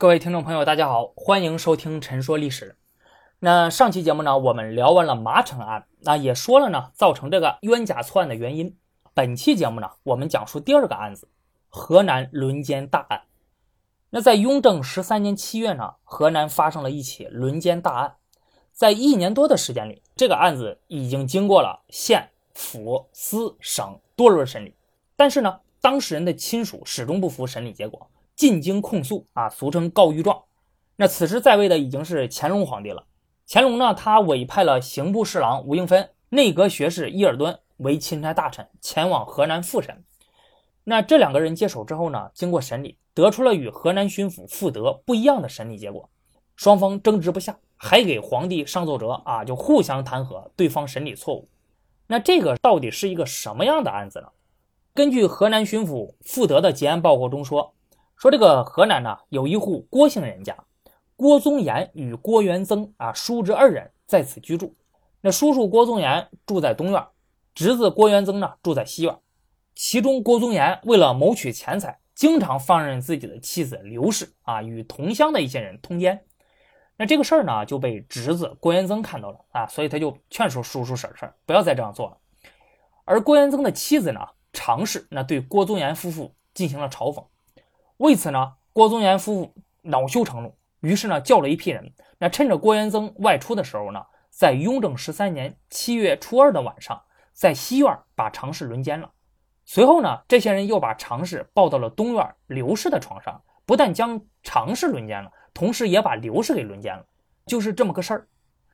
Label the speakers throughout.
Speaker 1: 各位听众朋友，大家好，欢迎收听《陈说历史》。那上期节目呢，我们聊完了马城案，那也说了呢，造成这个冤假错案的原因。本期节目呢，我们讲述第二个案子——河南轮奸大案。那在雍正十三年七月呢，河南发生了一起轮奸大案。在一年多的时间里，这个案子已经经过了县、府、司、省多轮审理，但是呢，当事人的亲属始终不服审理结果。进京控诉啊，俗称告御状。那此时在位的已经是乾隆皇帝了。乾隆呢，他委派了刑部侍郎吴应芬、内阁学士伊尔敦为钦差大臣前往河南复审。那这两个人接手之后呢，经过审理，得出了与河南巡抚傅德不一样的审理结果。双方争执不下，还给皇帝上奏折啊，就互相弹劾对方审理错误。那这个到底是一个什么样的案子呢？根据河南巡抚傅德的结案报告中说。说这个河南呢，有一户郭姓人家，郭宗岩与郭元增啊叔侄二人在此居住。那叔叔郭宗岩住在东院，侄子郭元增呢住在西院。其中郭宗岩为了谋取钱财，经常放任自己的妻子刘氏啊与同乡的一些人通奸。那这个事儿呢就被侄子郭元增看到了啊，所以他就劝说叔叔婶婶不要再这样做了。而郭元增的妻子呢常氏那对郭宗岩夫妇进行了嘲讽。为此呢，郭宗元夫妇恼羞成怒，于是呢，叫了一批人。那趁着郭元增外出的时候呢，在雍正十三年七月初二的晚上，在西院把常氏轮奸了。随后呢，这些人又把常氏抱到了东院刘氏的床上，不但将常氏轮奸了，同时也把刘氏给轮奸了，就是这么个事儿。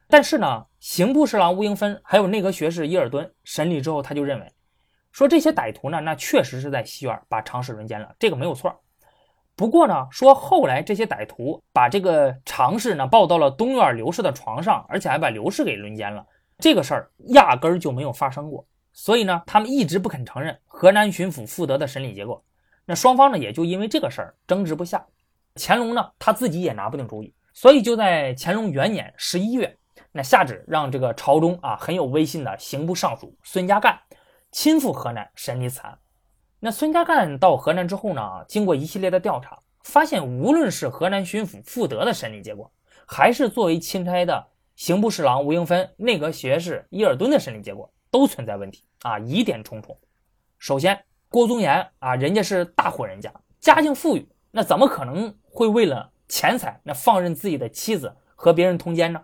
Speaker 1: 但是呢，刑部侍郎吴应芬还有内阁学士伊尔敦审理之后，他就认为，说这些歹徒呢，那确实是在西院把常氏轮奸了，这个没有错。不过呢，说后来这些歹徒把这个常氏呢抱到了东院刘氏的床上，而且还把刘氏给轮奸了，这个事儿压根儿就没有发生过。所以呢，他们一直不肯承认河南巡抚傅德的审理结果。那双方呢也就因为这个事儿争执不下。乾隆呢他自己也拿不定主意，所以就在乾隆元年十一月，那下旨让这个朝中啊很有威信的刑部尚书孙家淦亲赴河南审理此案。那孙家淦到河南之后呢？经过一系列的调查，发现无论是河南巡抚傅德的审理结果，还是作为钦差的刑部侍郎吴应芬、内阁学士伊尔敦的审理结果，都存在问题啊，疑点重重。首先，郭宗岩啊，人家是大户人家，家境富裕，那怎么可能会为了钱财那放任自己的妻子和别人通奸呢？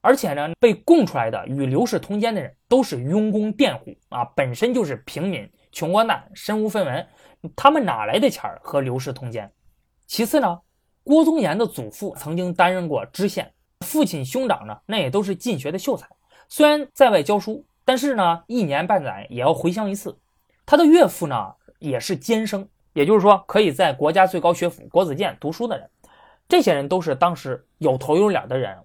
Speaker 1: 而且呢，被供出来的与刘氏通奸的人都是庸工佃户啊，本身就是平民。穷光蛋，身无分文，他们哪来的钱和刘氏通奸？其次呢，郭宗岩的祖父曾经担任过知县，父亲兄长呢，那也都是进学的秀才，虽然在外教书，但是呢，一年半载也要回乡一次。他的岳父呢，也是监生，也就是说，可以在国家最高学府国子监读书的人。这些人都是当时有头有脸的人。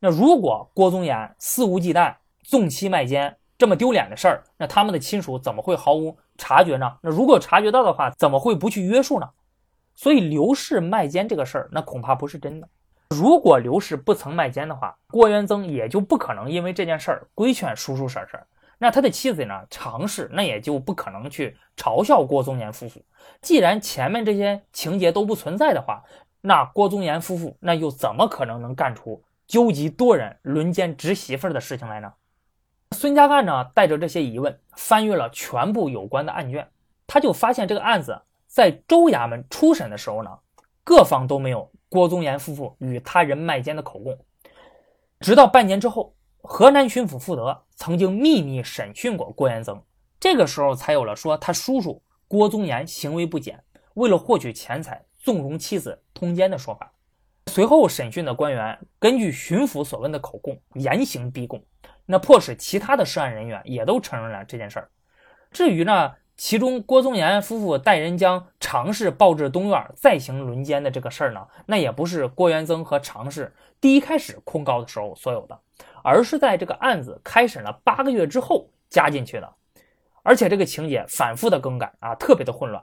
Speaker 1: 那如果郭宗言肆无忌惮，纵妻卖奸，这么丢脸的事儿，那他们的亲属怎么会毫无察觉呢？那如果察觉到的话，怎么会不去约束呢？所以刘氏卖奸这个事儿，那恐怕不是真的。如果刘氏不曾卖奸的话，郭元增也就不可能因为这件事儿规劝叔叔婶婶。那他的妻子呢，常氏那也就不可能去嘲笑郭宗岩夫妇。既然前面这些情节都不存在的话，那郭宗岩夫妇那又怎么可能能干出纠集多人轮奸侄媳妇的事情来呢？孙家干呢，带着这些疑问翻阅了全部有关的案卷，他就发现这个案子在州衙门初审的时候呢，各方都没有郭宗言夫妇与他人卖奸的口供。直到半年之后，河南巡抚傅德曾经秘密审讯过郭元增，这个时候才有了说他叔叔郭宗言行为不检，为了获取钱财纵容妻子通奸的说法。随后审讯的官员根据巡抚所问的口供严刑逼供。那迫使其他的涉案人员也都承认了这件事儿。至于呢，其中郭宗岩夫妇带人将常氏抱至东院再行轮奸的这个事儿呢，那也不是郭元增和常氏第一开始控告的时候所有的，而是在这个案子开审了八个月之后加进去的。而且这个情节反复的更改啊，特别的混乱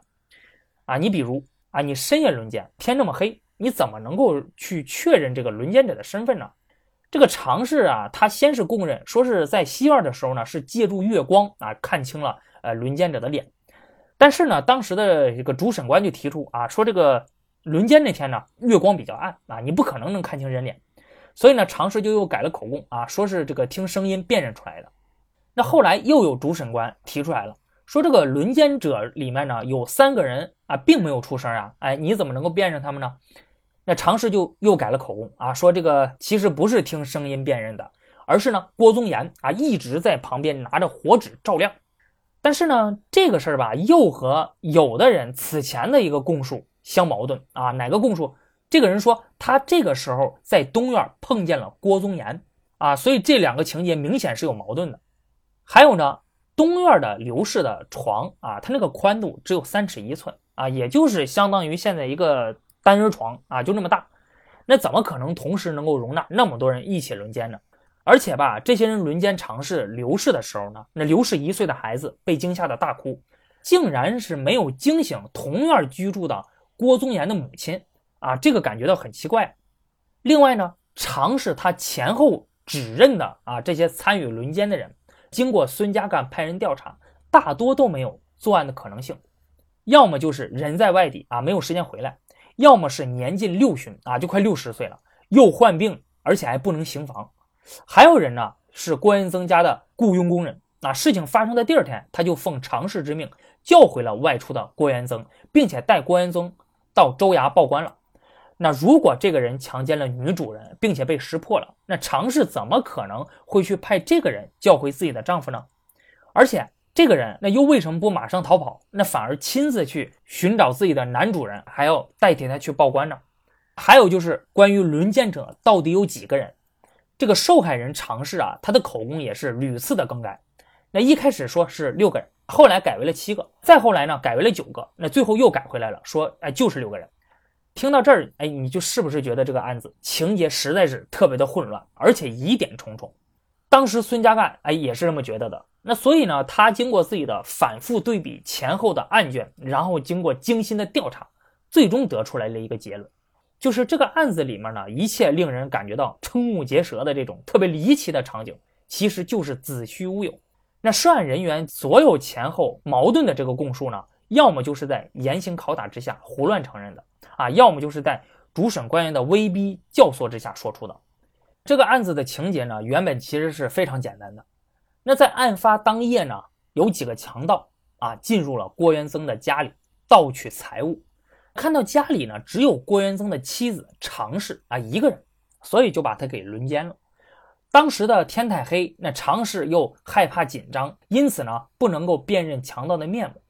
Speaker 1: 啊。你比如啊，你深夜轮奸，天这么黑，你怎么能够去确认这个轮奸者的身份呢？这个常氏啊，他先是供认说是在西院的时候呢，是借助月光啊看清了呃轮奸者的脸。但是呢，当时的这个主审官就提出啊，说这个轮奸那天呢，月光比较暗啊，你不可能能看清人脸，所以呢，常氏就又改了口供啊，说是这个听声音辨认出来的。那后来又有主审官提出来了，说这个轮奸者里面呢有三个人啊，并没有出声啊，哎，你怎么能够辨认他们呢？那常氏就又改了口供啊，说这个其实不是听声音辨认的，而是呢郭宗岩啊一直在旁边拿着火纸照亮。但是呢，这个事儿吧，又和有的人此前的一个供述相矛盾啊。哪个供述？这个人说他这个时候在东院碰见了郭宗岩啊，所以这两个情节明显是有矛盾的。还有呢，东院的刘氏的床啊，它那个宽度只有三尺一寸啊，也就是相当于现在一个单人床啊，就那么大。那怎么可能同时能够容纳那么多人一起轮奸呢？而且吧，这些人轮奸尝试刘氏的时候呢，那刘氏一岁的孩子被惊吓的大哭，竟然是没有惊醒同院居住的郭宗岩的母亲啊，这个感觉到很奇怪。另外呢，尝试他前后指认的啊这些参与轮奸的人，经过孙家干派人调查，大多都没有作案的可能性，要么就是人在外地啊没有时间回来，要么是年近六旬啊就快六十岁了，又患病，而且还不能行房。还有人呢，是郭元增家的雇佣工人。那事情发生的第二天，他就奉常氏之命叫回了外出的郭元增，并且带郭元增到州衙报官了。那如果这个人强奸了女主人，并且被识破了，那常氏怎么可能会去派这个人叫回自己的丈夫呢？而且这个人那又为什么不马上逃跑，那反而亲自去寻找自己的男主人，还要代替他去报官呢？还有就是关于轮奸者到底有几个人？这个受害人尝试啊，他的口供也是屡次的更改。那一开始说是六个人，后来改为了七个，再后来呢改为了九个，那最后又改回来了，说哎就是六个人。听到这儿，哎，你就是不是觉得这个案子情节实在是特别的混乱，而且疑点重重？当时孙家干哎也是这么觉得的。那所以呢，他经过自己的反复对比前后的案卷，然后经过精心的调查，最终得出来了一个结论。就是这个案子里面呢，一切令人感觉到瞠目结舌的这种特别离奇的场景，其实就是子虚乌有。那涉案人员所有前后矛盾的这个供述呢，要么就是在严刑拷打之下胡乱承认的啊，要么就是在主审官员的威逼教唆之下说出的。这个案子的情节呢，原本其实是非常简单的。那在案发当夜呢，有几个强盗啊进入了郭元增的家里盗取财物。看到家里呢只有郭元增的妻子常氏啊一个人，所以就把他给轮奸了。当时的天太黑，那常氏又害怕紧张，因此呢不能够辨认强盗的面目。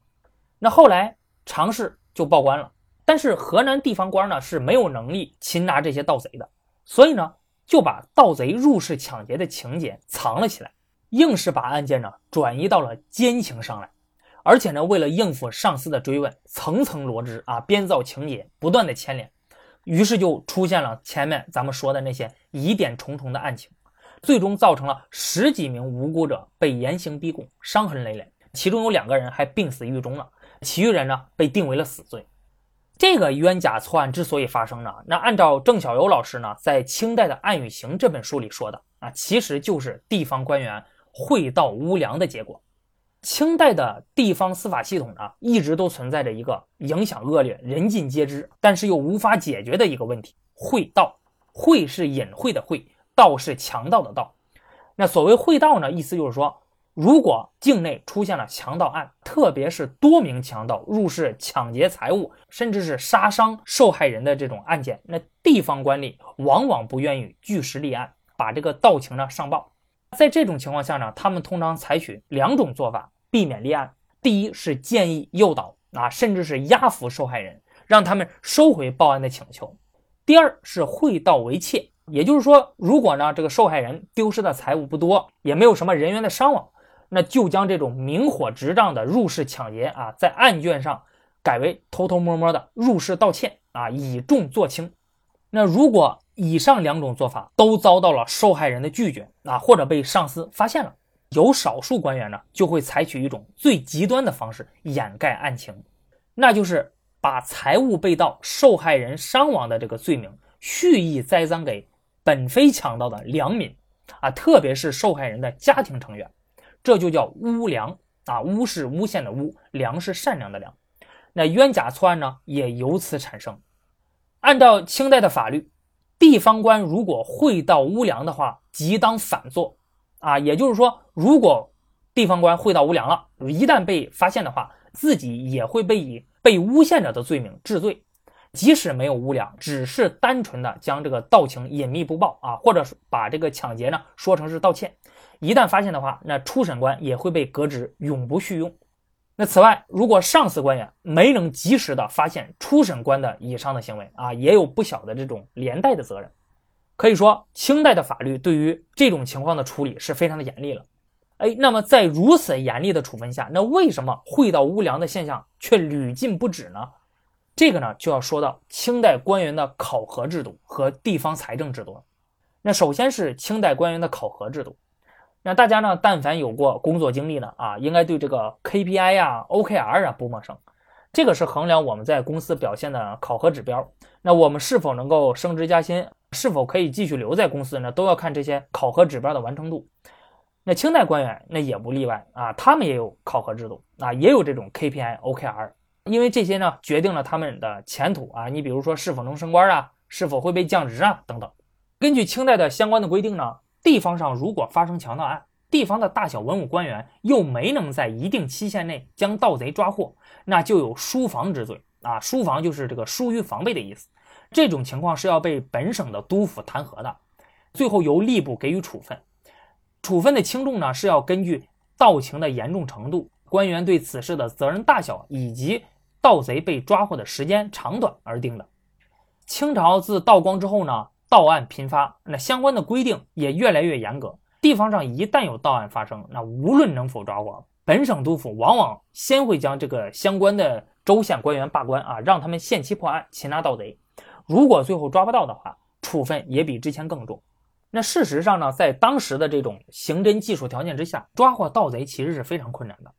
Speaker 1: 那后来常氏就报官了，但是河南地方官呢是没有能力擒拿这些盗贼的，所以呢就把盗贼入室抢劫的情节藏了起来，硬是把案件呢转移到了奸情上来。而且呢，为了应付上司的追问，层层罗织啊，编造情节，不断的牵连，于是就出现了前面咱们说的那些疑点重重的案情，最终造成了十几名无辜者被严刑逼供，伤痕累累，其中有两个人还病死狱中了，其余人呢被定为了死罪。这个冤假错案之所以发生呢，那按照郑小游老师呢在清代的《案与刑》这本书里说的啊，其实就是地方官员会盗无良的结果。清代的地方司法系统呢，一直都存在着一个影响恶劣、人尽皆知，但是又无法解决的一个问题：会盗。会是隐晦的会，盗是强盗的盗。那所谓会盗呢，意思就是说，如果境内出现了强盗案，特别是多名强盗入室抢劫财物，甚至是杀伤受害人的这种案件，那地方官吏往往不愿意据实立案，把这个盗情呢上报。在这种情况下呢，他们通常采取两种做法避免立案。第一是建议诱导啊，甚至是压服受害人，让他们收回报案的请求。第二是会盗为窃，也就是说，如果呢这个受害人丢失的财物不多，也没有什么人员的伤亡，那就将这种明火执仗的入室抢劫啊，在案卷上改为偷偷摸摸的入室盗窃啊，以重作轻。那如果以上两种做法都遭到了受害人的拒绝啊，或者被上司发现了，有少数官员呢就会采取一种最极端的方式掩盖案情，那就是把财物被盗、受害人伤亡的这个罪名蓄意栽赃给本非强盗的良民啊，特别是受害人的家庭成员，这就叫诬良啊，诬是诬陷的诬，良是善良的良，那冤假错案呢也由此产生。按照清代的法律，地方官如果会到无良的话，即当反坐。啊，也就是说，如果地方官会到无良了，一旦被发现的话，自己也会被以被诬陷者的罪名治罪。即使没有无良，只是单纯的将这个盗情隐秘不报啊，或者把这个抢劫呢说成是盗窃，一旦发现的话，那初审官也会被革职，永不续用。那此外，如果上司官员没能及时的发现初审官的以上的行为啊，也有不小的这种连带的责任。可以说，清代的法律对于这种情况的处理是非常的严厉了。哎，那么在如此严厉的处分下，那为什么会到无良的现象却屡禁不止呢？这个呢，就要说到清代官员的考核制度和地方财政制度了。那首先是清代官员的考核制度。那大家呢，但凡有过工作经历呢，啊，应该对这个 KPI 呀、OKR 啊不陌生。这个是衡量我们在公司表现的考核指标。那我们是否能够升职加薪，是否可以继续留在公司呢，都要看这些考核指标的完成度。那清代官员那也不例外啊，他们也有考核制度啊，也有这种 KPI、OKR。因为这些呢，决定了他们的前途啊。你比如说，是否能升官啊，是否会被降职啊，等等。根据清代的相关的规定呢，地方上如果发生强盗案，地方的大小文武官员又没能在一定期限内将盗贼抓获，那就有疏防之罪啊。疏防就是这个疏于防备的意思。这种情况是要被本省的督府弹劾的，最后由吏部给予处分。处分的轻重呢，是要根据盗情的严重程度、官员对此事的责任大小以及。盗贼被抓获的时间长短而定的。清朝自道光之后呢，盗案频发，那相关的规定也越来越严格。地方上一旦有盗案发生，那无论能否抓获，本省督府往往先会将这个相关的州县官员罢官啊，让他们限期破案，擒拿盗贼。如果最后抓不到的话，处分也比之前更重。那事实上呢，在当时的这种刑侦技术条件之下，抓获盗贼其实是非常困难的。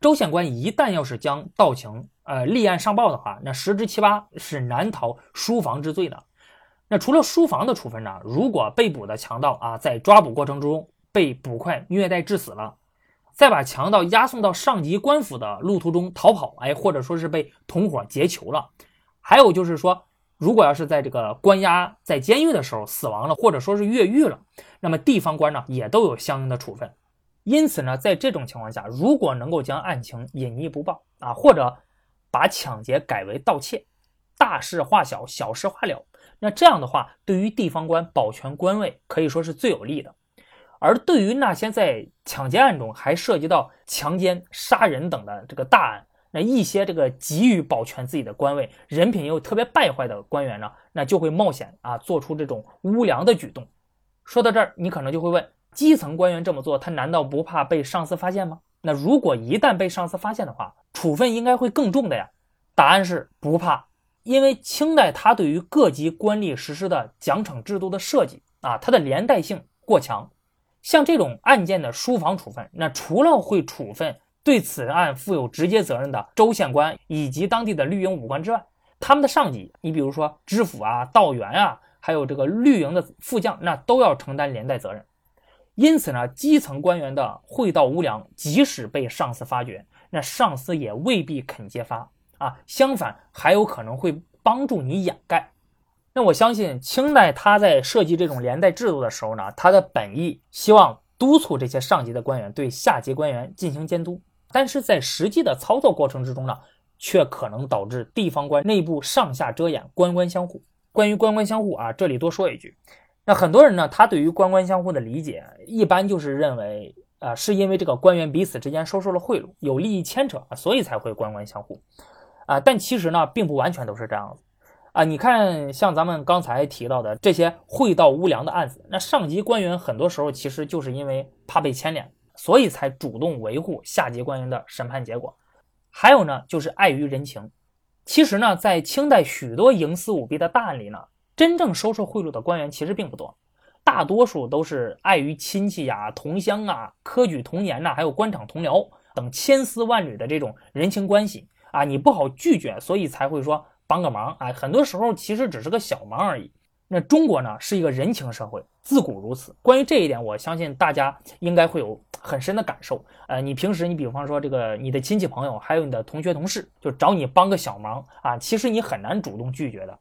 Speaker 1: 州县官一旦要是将盗情呃立案上报的话，那十之七八是难逃疏防之罪的。那除了书房的处分呢？如果被捕的强盗啊在抓捕过程中被捕快虐待致死了，再把强盗押送到上级官府的路途中逃跑，哎，或者说是被同伙劫囚了，还有就是说，如果要是在这个关押在监狱的时候死亡了，或者说是越狱了，那么地方官呢也都有相应的处分。因此呢，在这种情况下，如果能够将案情隐匿不报啊，或者把抢劫改为盗窃，大事化小，小事化了，那这样的话，对于地方官保全官位可以说是最有利的。而对于那些在抢劫案中还涉及到强奸、杀人等的这个大案，那一些这个急于保全自己的官位、人品又特别败坏的官员呢，那就会冒险啊，做出这种无良的举动。说到这儿，你可能就会问。基层官员这么做，他难道不怕被上司发现吗？那如果一旦被上司发现的话，处分应该会更重的呀。答案是不怕，因为清代它对于各级官吏实施的奖惩制度的设计啊，它的连带性过强。像这种案件的书房处分，那除了会处分对此案负有直接责任的州县官以及当地的绿营武官之外，他们的上级，你比如说知府啊、道员啊，还有这个绿营的副将，那都要承担连带责任。因此呢，基层官员的会道无良，即使被上司发觉，那上司也未必肯揭发啊。相反，还有可能会帮助你掩盖。那我相信清代他在设计这种连带制度的时候呢，他的本意希望督促这些上级的官员对下级官员进行监督，但是在实际的操作过程之中呢，却可能导致地方官内部上下遮掩，官官相护。关于官官相护啊，这里多说一句。那很多人呢，他对于官官相护的理解，一般就是认为，啊，是因为这个官员彼此之间收受了贿赂，有利益牵扯，所以才会官官相护，啊，但其实呢，并不完全都是这样子，啊，你看，像咱们刚才提到的这些贿道无良的案子，那上级官员很多时候其实就是因为怕被牵连，所以才主动维护下级官员的审判结果，还有呢，就是碍于人情，其实呢，在清代许多营私舞弊的大案里呢。真正收受贿赂的官员其实并不多，大多数都是碍于亲戚呀、同乡啊、科举同年呐，还有官场同僚等千丝万缕的这种人情关系啊，你不好拒绝，所以才会说帮个忙啊。很多时候其实只是个小忙而已。那中国呢是一个人情社会，自古如此。关于这一点，我相信大家应该会有很深的感受。呃，你平时你比方说这个你的亲戚朋友，还有你的同学同事，就找你帮个小忙啊，其实你很难主动拒绝的。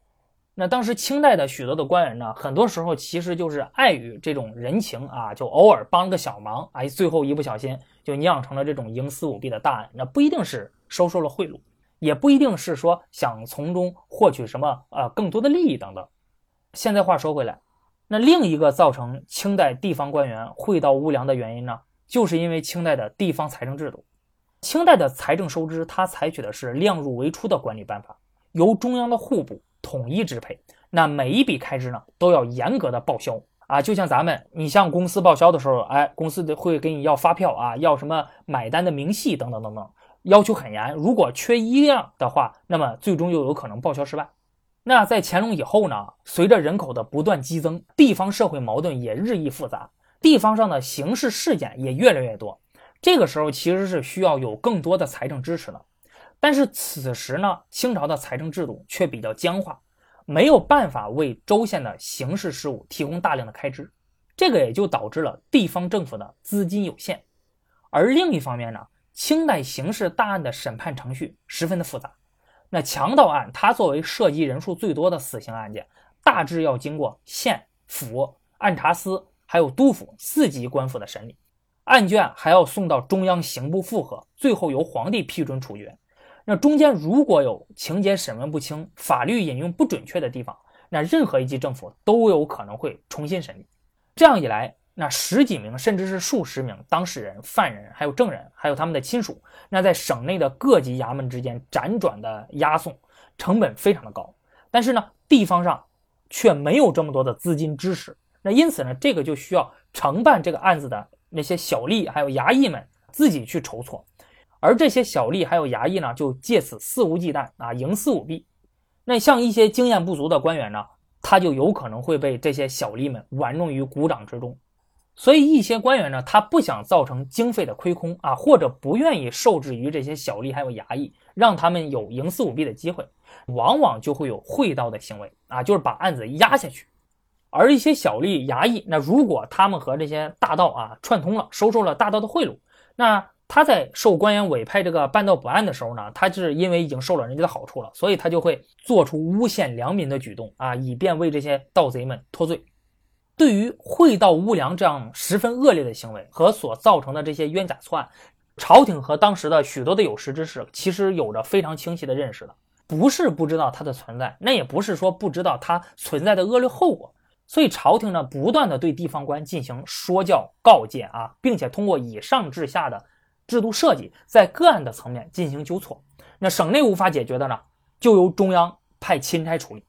Speaker 1: 那当时清代的许多的官员呢，很多时候其实就是碍于这种人情啊，就偶尔帮个小忙，哎，最后一不小心就酿成了这种营私舞弊的大案。那不一定是收受了贿赂，也不一定是说想从中获取什么呃更多的利益等等。现在话说回来，那另一个造成清代地方官员贿盗无良的原因呢，就是因为清代的地方财政制度。清代的财政收支，它采取的是量入为出的管理办法，由中央的户部。统一支配，那每一笔开支呢，都要严格的报销啊。就像咱们，你向公司报销的时候，哎，公司会给你要发票啊，要什么买单的明细等等等等，要求很严。如果缺一样的话，那么最终又有可能报销失败。那在乾隆以后呢，随着人口的不断激增，地方社会矛盾也日益复杂，地方上的刑事事件也越来越多。这个时候其实是需要有更多的财政支持的。但是此时呢，清朝的财政制度却比较僵化，没有办法为州县的刑事事务提供大量的开支，这个也就导致了地方政府的资金有限。而另一方面呢，清代刑事大案的审判程序十分的复杂，那强盗案它作为涉及人数最多的死刑案件，大致要经过县府、按察司还有督府四级官府的审理，案卷还要送到中央刑部复核，最后由皇帝批准处决。那中间如果有情节审问不清、法律引用不准确的地方，那任何一级政府都有可能会重新审理。这样一来，那十几名甚至是数十名当事人、犯人，还有证人，还有他们的亲属，那在省内的各级衙门之间辗转的押送，成本非常的高。但是呢，地方上却没有这么多的资金支持。那因此呢，这个就需要承办这个案子的那些小吏还有衙役们自己去筹措。而这些小吏还有衙役呢，就借此肆无忌惮啊，营私舞弊。那像一些经验不足的官员呢，他就有可能会被这些小吏们玩弄于股掌之中。所以一些官员呢，他不想造成经费的亏空啊，或者不愿意受制于这些小吏还有衙役，让他们有营私舞弊的机会，往往就会有贿盗的行为啊，就是把案子压下去。而一些小吏衙役，那如果他们和这些大盗啊串通了，收受了大盗的贿赂，那。他在受官员委派这个办盗补案的时候呢，他是因为已经受了人家的好处了，所以他就会做出诬陷良民的举动啊，以便为这些盗贼们脱罪。对于贿盗无良这样十分恶劣的行为和所造成的这些冤假错案，朝廷和当时的许多的有识之士其实有着非常清晰的认识的，不是不知道它的存在，那也不是说不知道它存在的恶劣后果。所以朝廷呢，不断的对地方官进行说教告诫啊，并且通过以上至下的。制度设计在个案的层面进行纠错，那省内无法解决的呢，就由中央派钦差处理。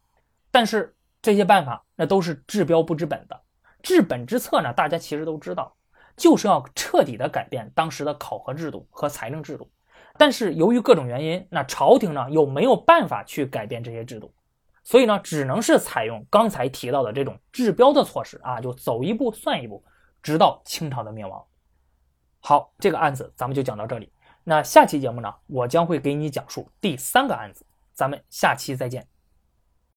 Speaker 1: 但是这些办法那都是治标不治本的，治本之策呢，大家其实都知道，就是要彻底的改变当时的考核制度和财政制度。但是由于各种原因，那朝廷呢又没有办法去改变这些制度，所以呢，只能是采用刚才提到的这种治标的措施啊，就走一步算一步，直到清朝的灭亡。好，这个案子咱们就讲到这里。那下期节目呢，我将会给你讲述第三个案子。咱们下期再见。